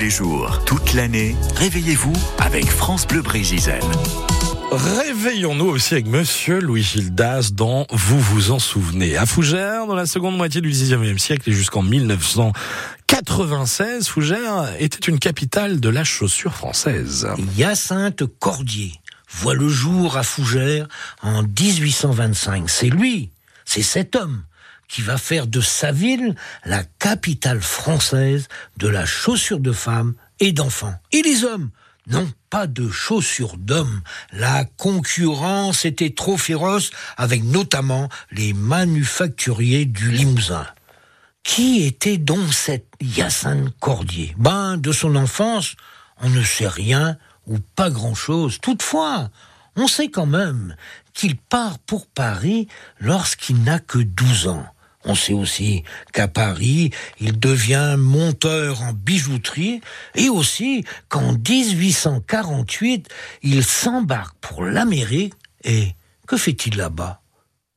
les jours, toute l'année, réveillez-vous avec France Bleu. Réveillons-nous aussi avec Monsieur Louis Gildas dans Vous vous en souvenez. À Fougères, dans la seconde moitié du 19e siècle et jusqu'en 1996, Fougères était une capitale de la chaussure française. Hyacinthe Cordier voit le jour à Fougères en 1825. C'est lui, c'est cet homme qui va faire de sa ville la capitale française de la chaussure de femmes et d'enfants. Et les hommes non, pas de chaussures d'hommes. La concurrence était trop féroce avec notamment les manufacturiers du Limousin. Qui était donc cet Hyacinthe Cordier? Ben, de son enfance, on ne sait rien ou pas grand-chose. Toutefois, on sait quand même qu'il part pour Paris lorsqu'il n'a que 12 ans. On sait aussi qu'à Paris, il devient monteur en bijouterie et aussi qu'en 1848, il s'embarque pour l'Amérique et que fait-il là-bas?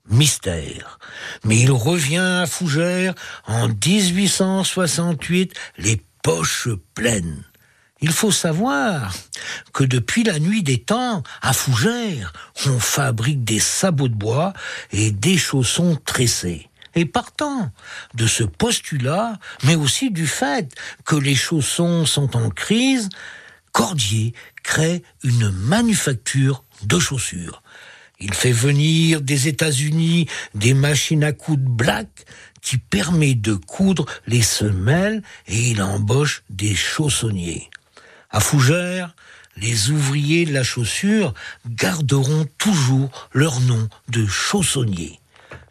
Mystère. Mais il revient à Fougères en 1868, les poches pleines. Il faut savoir que depuis la nuit des temps, à Fougères, on fabrique des sabots de bois et des chaussons tressés. Et partant de ce postulat, mais aussi du fait que les chaussons sont en crise, Cordier crée une manufacture de chaussures. Il fait venir des États-Unis des machines à coudre black qui permet de coudre les semelles et il embauche des chaussonniers. À Fougères, les ouvriers de la chaussure garderont toujours leur nom de chaussonnier.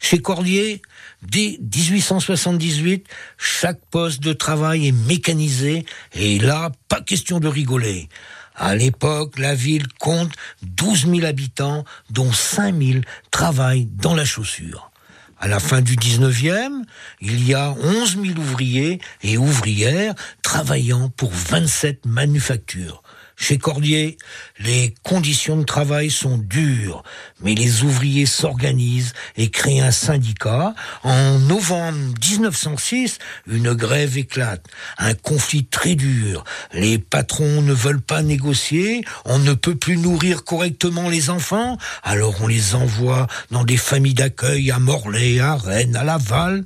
Chez Cordier, dès 1878, chaque poste de travail est mécanisé et là, pas question de rigoler. À l'époque, la ville compte 12 000 habitants, dont 5 000 travaillent dans la chaussure. À la fin du 19e, il y a 11 000 ouvriers et ouvrières travaillant pour 27 manufactures. Chez Cordier, les conditions de travail sont dures, mais les ouvriers s'organisent et créent un syndicat. En novembre 1906, une grève éclate, un conflit très dur. Les patrons ne veulent pas négocier, on ne peut plus nourrir correctement les enfants, alors on les envoie dans des familles d'accueil à Morlaix, à Rennes, à Laval.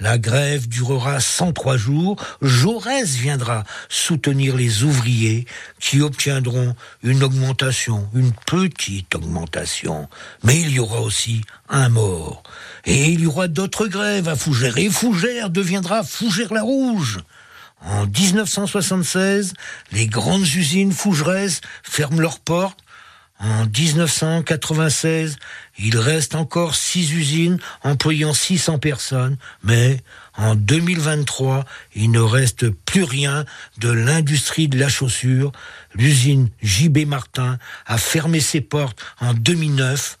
La grève durera 103 jours. Jaurès viendra soutenir les ouvriers qui obtiendront une augmentation, une petite augmentation. Mais il y aura aussi un mort. Et il y aura d'autres grèves à Fougères. Et Fougères deviendra Fougères-la-Rouge. En 1976, les grandes usines fougeraises ferment leurs portes en 1996, il reste encore six usines employant 600 personnes, mais en 2023, il ne reste plus rien de l'industrie de la chaussure. L'usine JB Martin a fermé ses portes en 2009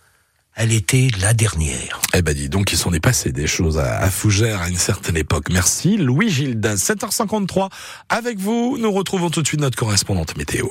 elle était la dernière. Eh ben dis donc, il s'en est passé des choses à, Fougères à une certaine époque. Merci Louis Gildas. 7h53, avec vous, nous retrouvons tout de suite notre correspondante météo.